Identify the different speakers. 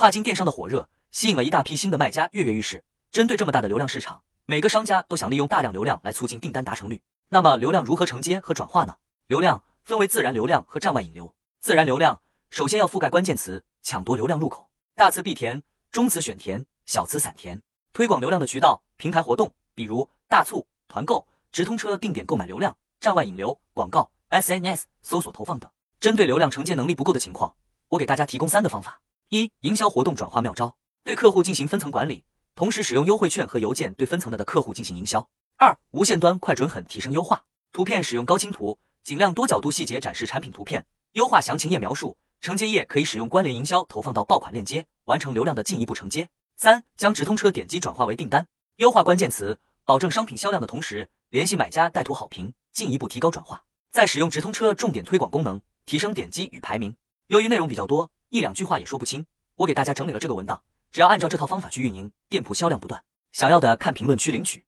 Speaker 1: 跨境电商的火热，吸引了一大批新的卖家跃跃欲试。针对这么大的流量市场，每个商家都想利用大量流量来促进订单达成率。那么，流量如何承接和转化呢？流量分为自然流量和站外引流。自然流量首先要覆盖关键词，抢夺流量入口，大词必填，中词选填，小词散填。推广流量的渠道、平台活动，比如大促、团购、直通车定点购买流量、站外引流、广告、SNS、搜索投放等。针对流量承接能力不够的情况，我给大家提供三个方法：一、营销活动转化妙招，对客户进行分层管理，同时使用优惠券和邮件对分层的的客户进行营销。二、无线端快准狠提升优化，图片使用高清图，尽量多角度细节展示产品图片，优化详情页描述，承接页可以使用关联营销投放到爆款链接，完成流量的进一步承接。三、将直通车点击转化为订单，优化关键词，保证商品销量的同时，联系买家带图好评，进一步提高转化。再使用直通车重点推广功能，提升点击与排名。由于内容比较多，一两句话也说不清，我给大家整理了这个文档，只要按照这套方法去运营，店铺销量不断。想要的看评论区领取。